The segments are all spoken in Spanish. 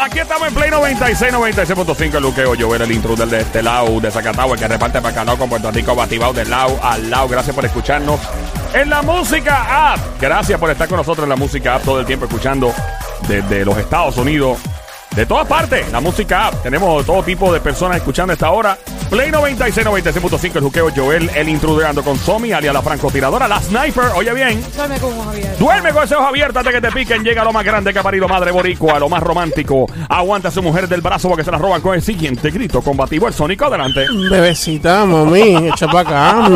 Aquí estamos en Play 96, 96.5. El Luqueo Joel, el intruder de este lado, de Zacatau, el que reparte bacalao con Puerto Rico, batibao del lado al lado. Gracias por escucharnos en la música app. Gracias por estar con nosotros en la música app todo el tiempo escuchando desde los Estados Unidos. De todas partes, la música app. Tenemos todo tipo de personas escuchando esta hora. Play 96, 96.5, el juqueo Joel, el intruder ando con Somi, alias la francotiradora, la sniper. Oye bien, Duerme con ojos abiertos. duerme con ese ojo abierto antes que te piquen. Llega lo más grande que ha parido madre boricua, lo más romántico. Aguanta a su mujer del brazo porque se la roban con el siguiente grito combativo. El sónico, adelante. Bebecita, mami, echa para acá.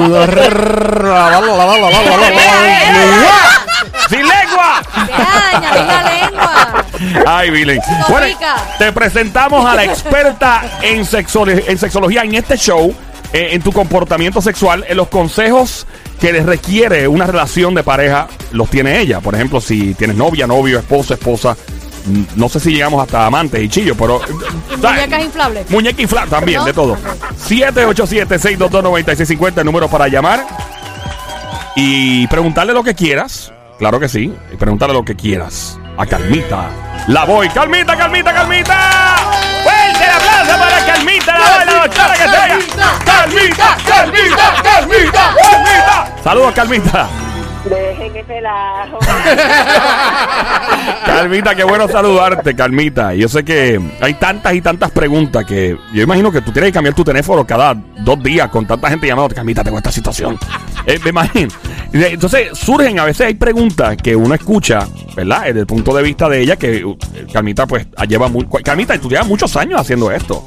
¡Sin lengua! La lengua. Ay, Billy. Bueno, te presentamos a la experta en, sexolo- en sexología en este show, eh, en tu comportamiento sexual, en los consejos que les requiere una relación de pareja, los tiene ella. Por ejemplo, si tienes novia, novio, esposo, esposa. mm, No sé si llegamos hasta amantes y chillos, pero. Muñecas inflables. Muñeca inflable también, ¿No? de todo. 787-622-9650, el número para llamar. Y preguntarle lo que quieras. Claro que sí. Y preguntarle lo que quieras. A Calmita. La voy. Calmita, Calmita, Calmita. Fuerte el aplauso para Calmita, la la doctora que sea. Calmita, Calmita, Calmita, Calmita. Saludos, Calmita. Dejen ese relajo. Calmita, qué bueno saludarte, Calmita. Yo sé que hay tantas y tantas preguntas que yo imagino que tú tienes que cambiar tu teléfono cada dos días con tanta gente llamando. Calmita, tengo esta situación. Eh, me imagino. De- Entonces surgen, a veces hay preguntas que uno escucha, ¿verdad? Desde el punto de vista de ella, que uh, Calmita, pues, lleva muy. Calmita, tú muchos años haciendo esto.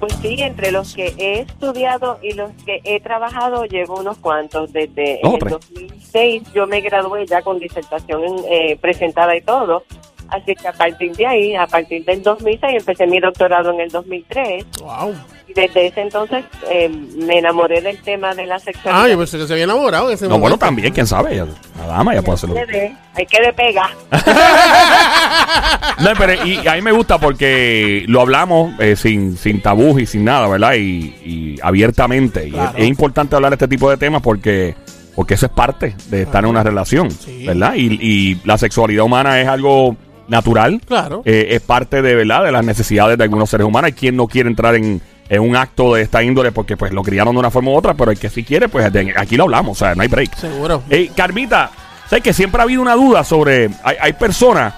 Pues sí, entre los que he estudiado y los que he trabajado llevo unos cuantos. Desde Oh, el tres. 2006 yo me gradué ya con disertación eh, presentada y todo. Así que a partir de ahí, a partir del 2006, empecé mi doctorado en el 2003. Wow. Y desde ese entonces eh, me enamoré del tema de la sexualidad. Ah, yo pensé que se había enamorado en ese No, bueno, también, quién sabe. La dama ya puede hacerlo. Hay que de- hay que de pega. No, pero y a mí me gusta porque lo hablamos eh, sin, sin tabús y sin nada, ¿verdad? Y, y abiertamente. Y es, es importante hablar de este tipo de temas porque, porque eso es parte de estar en una relación, Sí. ¿verdad? Y, y la sexualidad humana es algo natural. Claro. Eh, es parte de, ¿verdad? De las necesidades de algunos seres humanos. Hay quien no quiere entrar en, en un acto de esta índole porque pues lo criaron de una forma u otra, pero el que sí quiere, pues de- aquí lo hablamos, o sea, no hay break. Seguro. Eh, Carmita, ¿sabes que siempre ha habido una duda sobre. Hay, hay personas,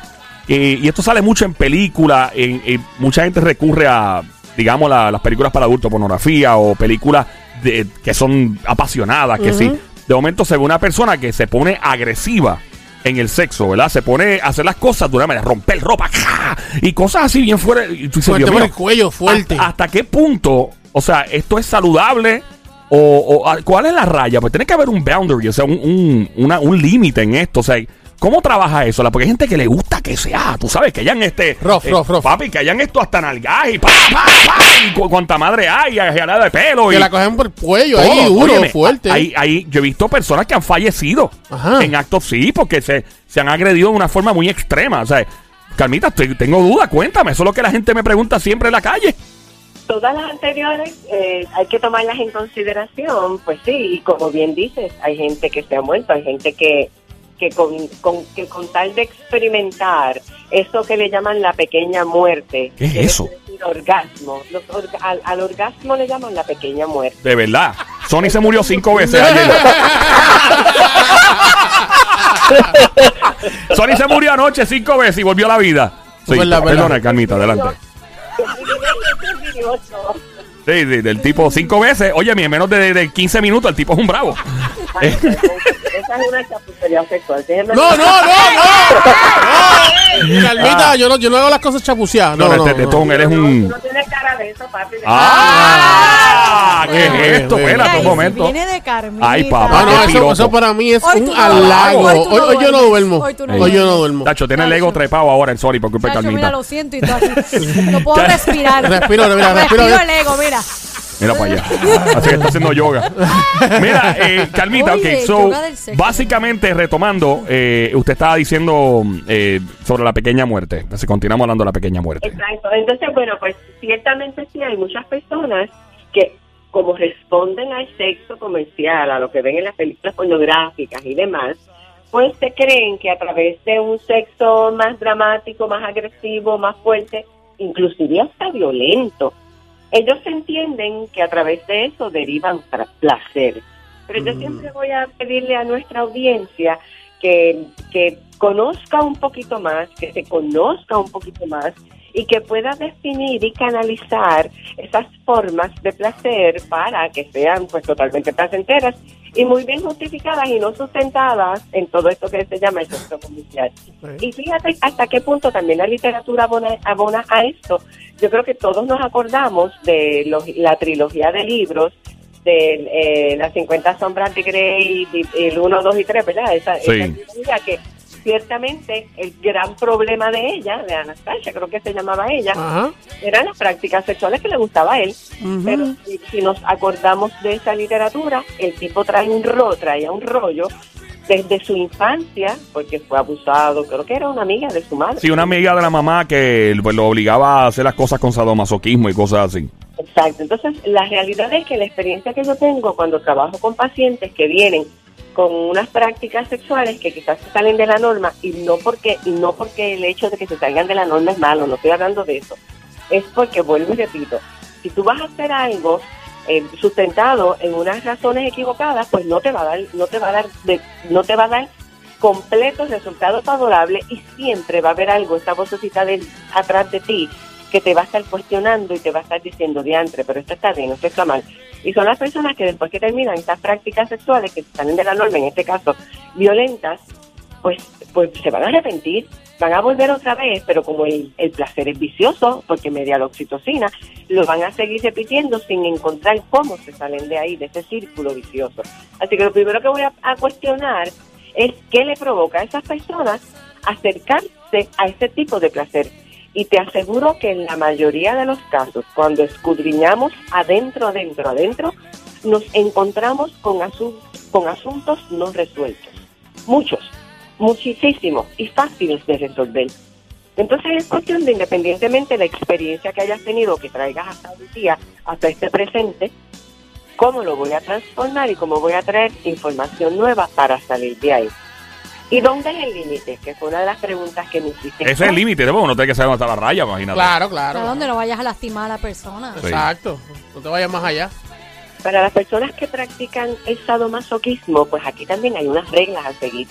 eh, y esto sale mucho en películas, mucha gente recurre a, digamos, la- las películas para adultos, pornografía o películas de, que son apasionadas, que sí. De momento se ve una persona que se pone agresiva en el sexo, ¿verdad? Se pone a hacer las cosas de una manera, romper ropa, ¡ja! y cosas así bien fuera. Fuerte "Dios por mío, el cuello, fuerte. ¿Hasta, hasta qué punto? O sea, ¿esto es saludable? O, o, cuál es la raya? Pues tiene que haber un boundary, o sea, un, un, un límite en esto. O sea, ¿cómo trabaja eso? La- Porque hay gente que le gusta que sea, tú sabes, que hayan este. Rough. Papi, que hayan esto hasta nalgaje y pa, pa, pa, y cu- cuanta madre hay, y jalada de pelo. Que y la cogen por el cuello, todo. ahí duro, Óyeme, fuerte. Hay, hay- yo he visto personas que han fallecido Ajá. en actos, sí, porque se, se han agredido de una forma muy extrema. O sea, Carmita, estoy- tengo duda, cuéntame. Eso es lo que la gente me pregunta siempre en la calle. Todas las anteriores eh, hay que tomarlas en consideración, pues sí, y como bien dices, hay gente que se ha muerto, hay gente que, que, con, con- que con tal de experimentar eso que le llaman la pequeña muerte, ¿Qué es eso? decir orgasmo, Los orga- al, al orgasmo le llaman la pequeña muerte. De verdad. Sony se murió cinco veces ayer. Sony se murió anoche cinco veces y volvió a la vida. Sí, Verdad, verdad. perdona, Carmita, adelante. Sí, sí, del tipo cinco veces. Oye, en menos de, de 15 minutos el tipo es un bravo. Esa es una chapucería sexual. déjenme- No, no, no, no. no. Calmita, yo no, yo no hago las cosas chapuceadas. no, No, no, este no. tetón, eres Tú un... no tienes cara de eso, papi. ¡Ah! ¿Qué es esto? Espérate un momento. Viene de Carmita. Ay, papá, Ah, no, eso, eso para mí es Hoy un no halago. Hoy, hoy yo no duermo. Hoy tú no Hoy yo no duermo. Tacho, tiene el ego trepado ahora en Sorry por culpa de Chacho, mira, Carmita. lo siento y todo. No puedo respirar. Respiro, mira, respiro. Respiro el ego, mira. Mira para allá. Así que está haciendo yoga. Mira, eh, Carmita, Oye, ok. So, yoga del sexo. básicamente, retomando, eh, usted estaba diciendo eh, sobre la pequeña muerte. Entonces, continuamos hablando de la pequeña muerte. Exacto. Entonces, bueno, pues ciertamente sí hay muchas personas que como responden al sexo comercial, a lo que ven en las películas pornográficas y demás, pues se creen que a través de un sexo más dramático, más agresivo, más fuerte, inclusive hasta violento, ellos entienden que a través de eso derivan placer. Pero yo siempre voy a pedirle a nuestra audiencia que, que conozca un poquito más, que se conozca un poquito más y que pueda definir y canalizar esas formas de placer para que sean pues totalmente placenteras y muy bien justificadas y no sustentadas en todo esto que se llama el sexo comercial. Y fíjate hasta qué punto también la literatura abona, abona a esto. Yo creo que todos nos acordamos de los- la trilogía de libros de eh, las 50 sombras de Grey, el 1, 2 y 3, ¿verdad? Esa, Sí. esa trilogía que ciertamente el gran problema de ella, de Anastasia, creo que se llamaba ella, Ajá. eran las prácticas sexuales que le gustaba a él. Pero si, si nos acordamos de esa literatura, el tipo trae un ro, traía un rollo desde su infancia, porque fue abusado, creo que era una amiga de su madre. Sí, una amiga de la mamá que pues, lo obligaba a hacer las cosas con sadomasoquismo y cosas así. Exacto. Entonces, la realidad es que la experiencia que yo tengo cuando trabajo con pacientes que vienen con unas prácticas sexuales que quizás salen de la norma y no porque y no porque el hecho de que se salgan de la norma es malo, no estoy hablando de eso. Es porque vuelvo y repito, si tú vas a hacer algo eh, sustentado en unas razones equivocadas, pues no te va a dar no te va a dar de- no te va a dar completos resultados favorables y siempre va a haber algo, esta vocecita de, atrás de ti que te va a estar cuestionando y te va a estar diciendo diantre, pero esto está bien, esto está mal. Y son las personas que después que terminan estas prácticas sexuales que salen de la norma, en este caso violentas, pues, pues se van a arrepentir, van a volver otra vez, pero como el, el placer es vicioso, porque media la oxitocina, lo van a seguir repitiendo sin encontrar cómo se salen de ahí, de ese círculo vicioso. Así que lo primero que voy a, a cuestionar es qué le provoca a esas personas acercarse a ese tipo de placer. Y te aseguro que en la mayoría de los casos, cuando escudriñamos adentro, adentro, adentro, nos encontramos con, asu- con asuntos no resueltos. Muchos, muchísimos y fáciles de resolver. Entonces es cuestión de, independientemente de la experiencia que hayas tenido, que traigas hasta un día, hasta este presente, cómo lo voy a transformar y cómo voy a traer información nueva para salir de ahí. ¿Y dónde es el límite? Que fue una de las preguntas que me hiciste. Ese es el límite, ¿no? Uno tiene que saber dónde está la raya, imagínate. Claro, ¿A claro. dónde no vayas a lastimar a la persona? Sí. Exacto. No te vayas más allá. Para las personas que practican el sadomasoquismo, pues aquí también hay unas reglas a seguir.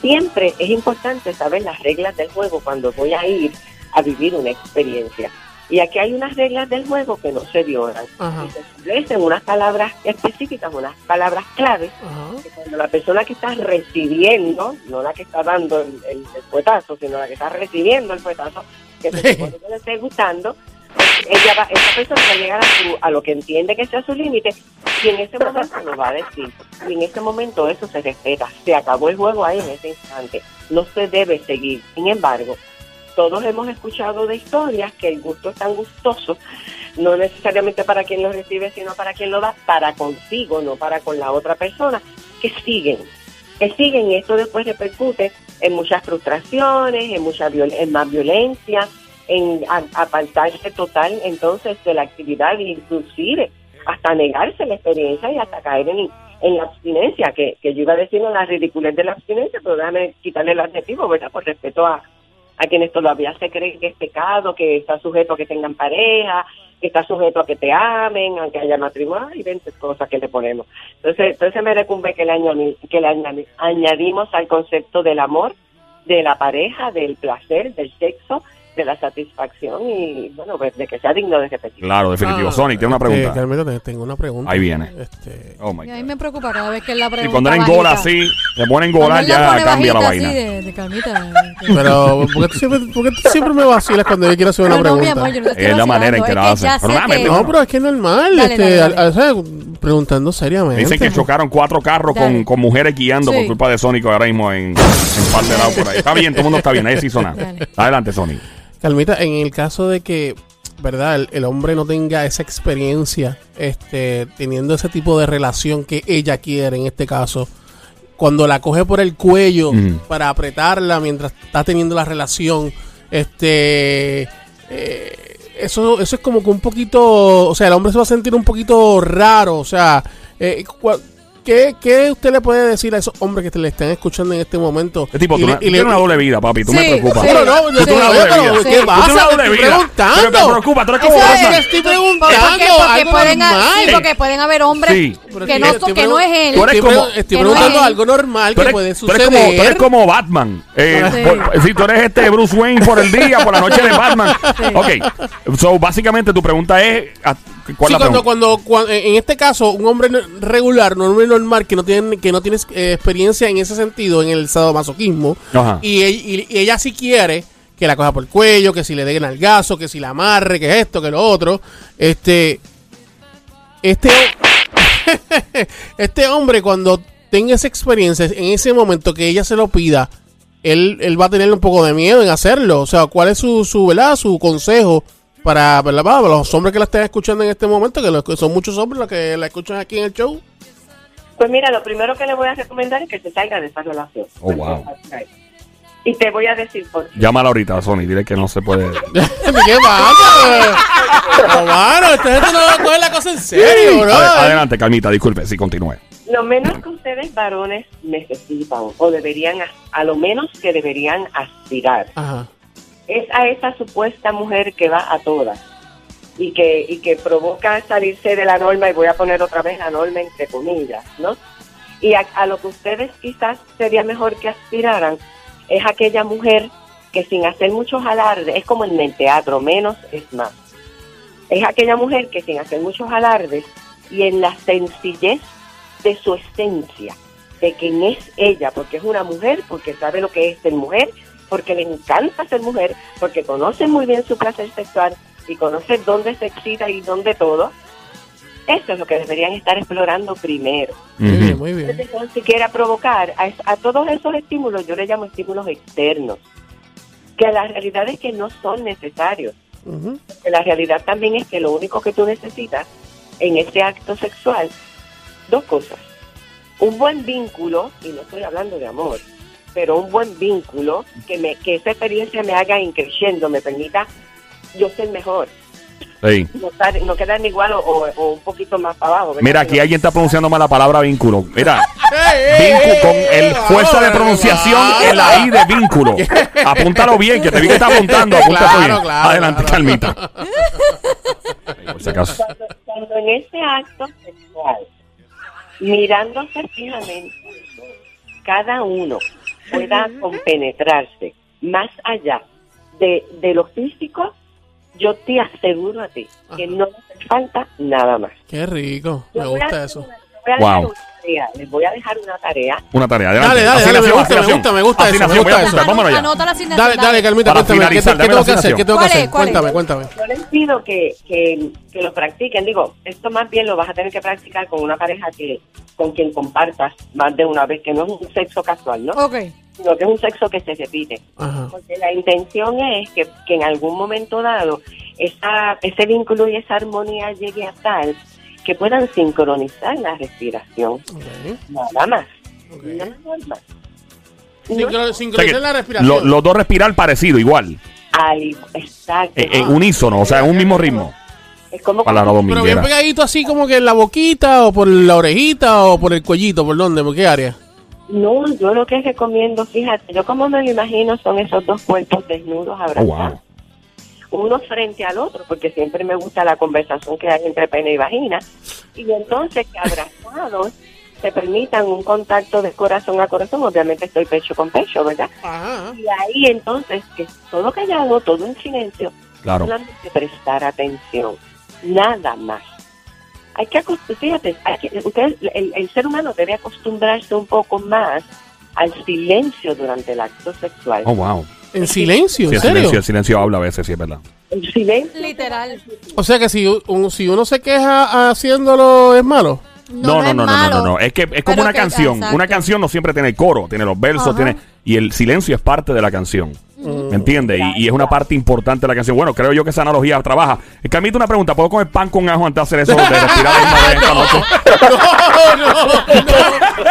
Siempre es importante saber las reglas del juego cuando voy a ir a vivir una experiencia. Y aquí hay unas reglas del juego que no se violan. Ajá. Y se establecen unas palabras específicas, unas palabras claves, Ajá. que cuando la persona que está recibiendo, no la que está dando el, el, el sino la que está recibiendo el fuetazo, que se supone que le esté gustando, ella va, esa persona va a llegar a, su, a lo que entiende que sea su límite y en ese momento lo va a decir. Y en ese momento eso se respeta. Se acabó el juego ahí en ese instante. No se debe seguir. Sin embargo, todos hemos escuchado de historias que el gusto es tan gustoso, no necesariamente para quien lo recibe, sino para quien lo da, para consigo, no para con la otra persona, que siguen, que siguen y esto después repercute en muchas frustraciones, en, mucha viol- en más violencia, en apartarse total entonces de la actividad, inclusive hasta negarse la experiencia y hasta caer en, en la abstinencia, que, que yo iba a decir en la ridiculez de la abstinencia, pero déjame quitarle el adjetivo, ¿verdad? Por respeto a, a quienes todavía se creen que es pecado, que está sujeto a que tengan pareja, que está sujeto a que te amen, a que haya matrimonio, y 20 cosas que le ponemos. Entonces, entonces me recumbe que le, añadi- que le añadi- añadimos al concepto del amor, de la pareja, del placer, del sexo, de la satisfacción y, bueno, pues de que sea digno de repetir. Claro, definitivo. Ah, Sonic, tiene una pregunta. Carmelo, te- tengo una pregunta. Ahí viene. Este, Oh my Y a mí God. me preocupa cada vez que él la Y pregunta. cuando era en gola así, se ponen Cuando gola, él ya pone cambia la bajita vaina. así de, de calmita. pero, ¿por qué, tú siempre, por qué tú siempre me vacilas cuando yo quiero hacer una No, no, mi pregunta? amor, yo no te estoy Es la manera en vacilando, que la es hacen. ya Pero sé dame, que- No, pero es que es normal. Dale, este, dale, dale. al- al- o sea, preguntando seriamente. Dicen que chocaron cuatro carros con, Dale. con mujeres guiando por Sí. culpa de Sonic ahora mismo en, en par de lados por ahí. Está bien, todo el mundo está bien, ahí sí. Dale. Adelante, Sonic. Calmita, en el caso de que, ¿verdad? El, el hombre no tenga esa experiencia, este, teniendo ese tipo de relación que ella quiere en este caso, cuando la coge por el cuello para apretarla mientras está teniendo la relación, este, eh, eso, eso es como que un poquito, o sea, el hombre se va a sentir un poquito raro, o sea, eh, ¿qué, ¿qué usted le puede decir a esos hombres que te le están escuchando en este momento? Es tipo, Y tú, le- no- y tú le- tienes una doble vida, papi. Tú me Sí, preocupas. sí. No, no, yo Tú tienes una no, doble pero vida. ¿qué Tú tienes una pasa? doble vida. preguntando. Pero me preocupa, tú eres como Eso es- estoy ¿Por preguntando. qué? Porque algo pueden, sí, porque pueden haber hombres Sí. Pero que, no, que son- estoy que no es él. Tú eres Estoy, como- estoy no preguntando algo normal Tú que eres, puede tú eres como, suceder. tú eres como Batman. Eh, Sí. por- si tú eres este Bruce Wayne por el día, por la noche de Batman. Ok. So, básicamente tu pregunta es: ¿a- ¿cuál Sí, es la cuando, pregunta? cuando, cuando- en este caso, un hombre no- regular, hombre normal que no tiene, que no tiene eh, experiencia en ese sentido, en el sadomasoquismo, y, y- y ella sí quiere que la coja por el cuello, que si le den al gaso, que si la amarre, que esto, que lo otro, este, este, este hombre cuando tenga esa experiencia, en ese momento que ella se lo pida, él, él va a tener un poco de miedo en hacerlo. O sea, ¿cuál es su, su, ¿verdad? su consejo para los hombres que la estén escuchando en este momento? Que, los- que son muchos hombres los que la escuchan aquí en el show. Pues mira, lo primero que le voy a recomendar es que se salga de esa relación. Oh, wow. Y te voy a decir por qué. Llámala ahorita, Sony. Dile que no se puede. ¿Qué pasa? No, mano, esta gente no va a coger la cosa en serio, bro. Ade- Adelante, Calmita, disculpe, sí, continúe. Lo menos que ustedes varones necesitan, o deberían, a, a lo menos que deberían aspirar, Ajá. es a esa supuesta mujer que va a todas y que, y que provoca salirse de la norma, y voy a poner otra vez la norma entre comillas, ¿no? Y a, a lo que ustedes quizás sería mejor que aspiraran es aquella mujer que sin hacer muchos alardes, es como en el teatro, menos es más. Es aquella mujer que sin hacer muchos alardes y en la sencillez de su esencia, de quién es ella, porque es una mujer, porque sabe lo que es ser mujer, porque le encanta ser mujer, porque conoce muy bien su placer sexual y conoce dónde se excita y dónde todo. Eso es lo que deberían estar explorando primero. Muy bien, Ujú. muy bien. Entonces, cuando se quiera provocar a, a todos esos estímulos, yo le llamo estímulos externos, que la realidad es que no son necesarios. Que la realidad también es que lo único que tú necesitas en ese acto sexual, dos cosas. Un buen vínculo, y no estoy hablando de amor, pero un buen vínculo que, me, que esa experiencia me haga increciendo, me permita yo ser mejor, Sí. no, no quedarme igual o, o- o un poquito más para abajo. ¿verdad? Mira, aquí alguien está pronunciando mal la palabra vínculo. Mira, vínculo con el fuerza de pronunciación, el ahí de vínculo. Apúntalo bien, que te vi que está apuntando. Apúntalo Claro, bien. claro, Adelante, claro. Calmita. Por si acaso. cuando, cuando en ese acto sexual, mirándose fijamente, cada uno pueda compenetrarse más allá de, de lo físico, yo te aseguro a ti que no hace falta nada más. Qué rico. Me gusta eso. Wow. Tarea, Les voy a dejar una tarea. Una tarea. Adelante. Dale, dale, dale, me gusta, me gusta, me gusta eso, me gusta eso. vámonos allá. Anota la asignación. Dale, dale, Carmita, cuéntame. ¿Qué, tengo que hacer? ¿Qué tengo que hacer? Cuéntame, cuéntame. Yo les pido que, que, que lo practiquen. Digo, esto más bien lo vas a tener que practicar con una pareja que con quien compartas más de una vez, que no es un sexo casual, ¿no? Ok. Sino que es un sexo que se repite. Ajá. Porque la intención es que, que en algún momento dado esa, ese vínculo y esa armonía llegue a tal que puedan sincronizar la respiración. Ok, Nada más. Nada más. No, Sincro- O sea que Sincronizar la respiración. lo- los dos respirar parecido, igual. al- exacto. En, en unísono, o sea, en un mismo ritmo. Es como Para la Pero bien pegadito así como que en la boquita o por la orejita o por el cuellito, ¿por dónde? ¿Por qué área? No, yo lo que recomiendo, fíjate, yo como me lo imagino son esos dos cuerpos desnudos Oh, abrazados. wow. Uno frente al otro, porque siempre me gusta la conversación que hay entre pene y vagina, y entonces que abrazados se permitan un contacto de corazón a corazón, obviamente estoy pecho con pecho, ¿verdad? Ajá. Y ahí entonces, que todo callado, todo en silencio, Claro. solamente prestar atención, nada más. Hay que acostumbrarse, fíjate, hay que- usted- el, el ser humano debe acostumbrarse un poco más al silencio durante el acto sexual. Oh, wow. En silencio, Sí, ¿en el serio? silencio, el silencio habla a veces, sí, es verdad. El silencio Literal. O sea que si, un- si uno se queja haciéndolo es malo. No, no, es no, no, no, no, no. Es que es como una que- canción. exacto. Una canción no siempre tiene coro, tiene los versos, Ajá. tiene y el silencio es parte de la canción. ¿Me entiendes? Y, y es una parte importante de la canción. Bueno, creo yo que esa analogía trabaja. Carmita, una pregunta. ¿Puedo comer pan con ajo antes de hacer eso de respirar una vez esta noche?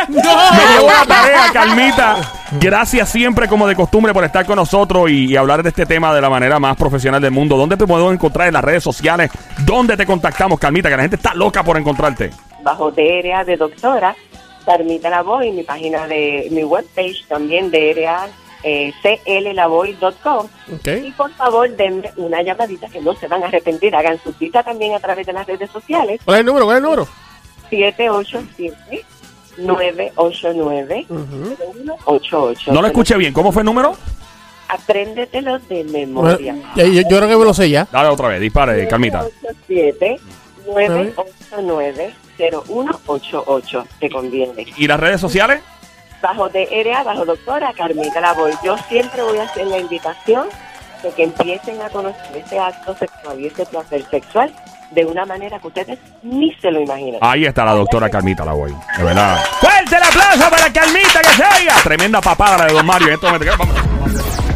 Me llevo la tarea, Carmita. Gracias siempre, como de costumbre, por estar con nosotros y, y hablar de este tema de la manera más profesional del mundo. ¿Dónde te podemos encontrar en las redes sociales? ¿Dónde te contactamos, Carmita? Que la gente está loca por encontrarte. bajo DRA de doctora Carmita Lavoy, mi página de mi webpage también de RA, eh, cllavoy.com. Y por favor, denme una llamadita que no se van a arrepentir. Hagan su cita también a través de las redes sociales. ¿Cuál es el número? ¿Cuál es el número? 787-989-1188. No lo escuché bien. ¿Cómo fue el número? Apréndetelo de memoria. yo, yo creo que me lo sé ya. Dale otra vez, dispare, Carmita. 787-989-0188. Te conviene. ¿Y las redes sociales? Bajo DRA, bajo doctora Carmita Lavoy. Yo siempre voy a hacer la invitación de que empiecen a conocer este acto sexual y este placer sexual de una manera que ustedes ni se lo imaginan. Ahí está la doctora Carmita la voy. De verdad. ¡Fuerte el aplauso para Carmita que se oiga! Tremenda papada de Don Mario. Momentos. Vamos.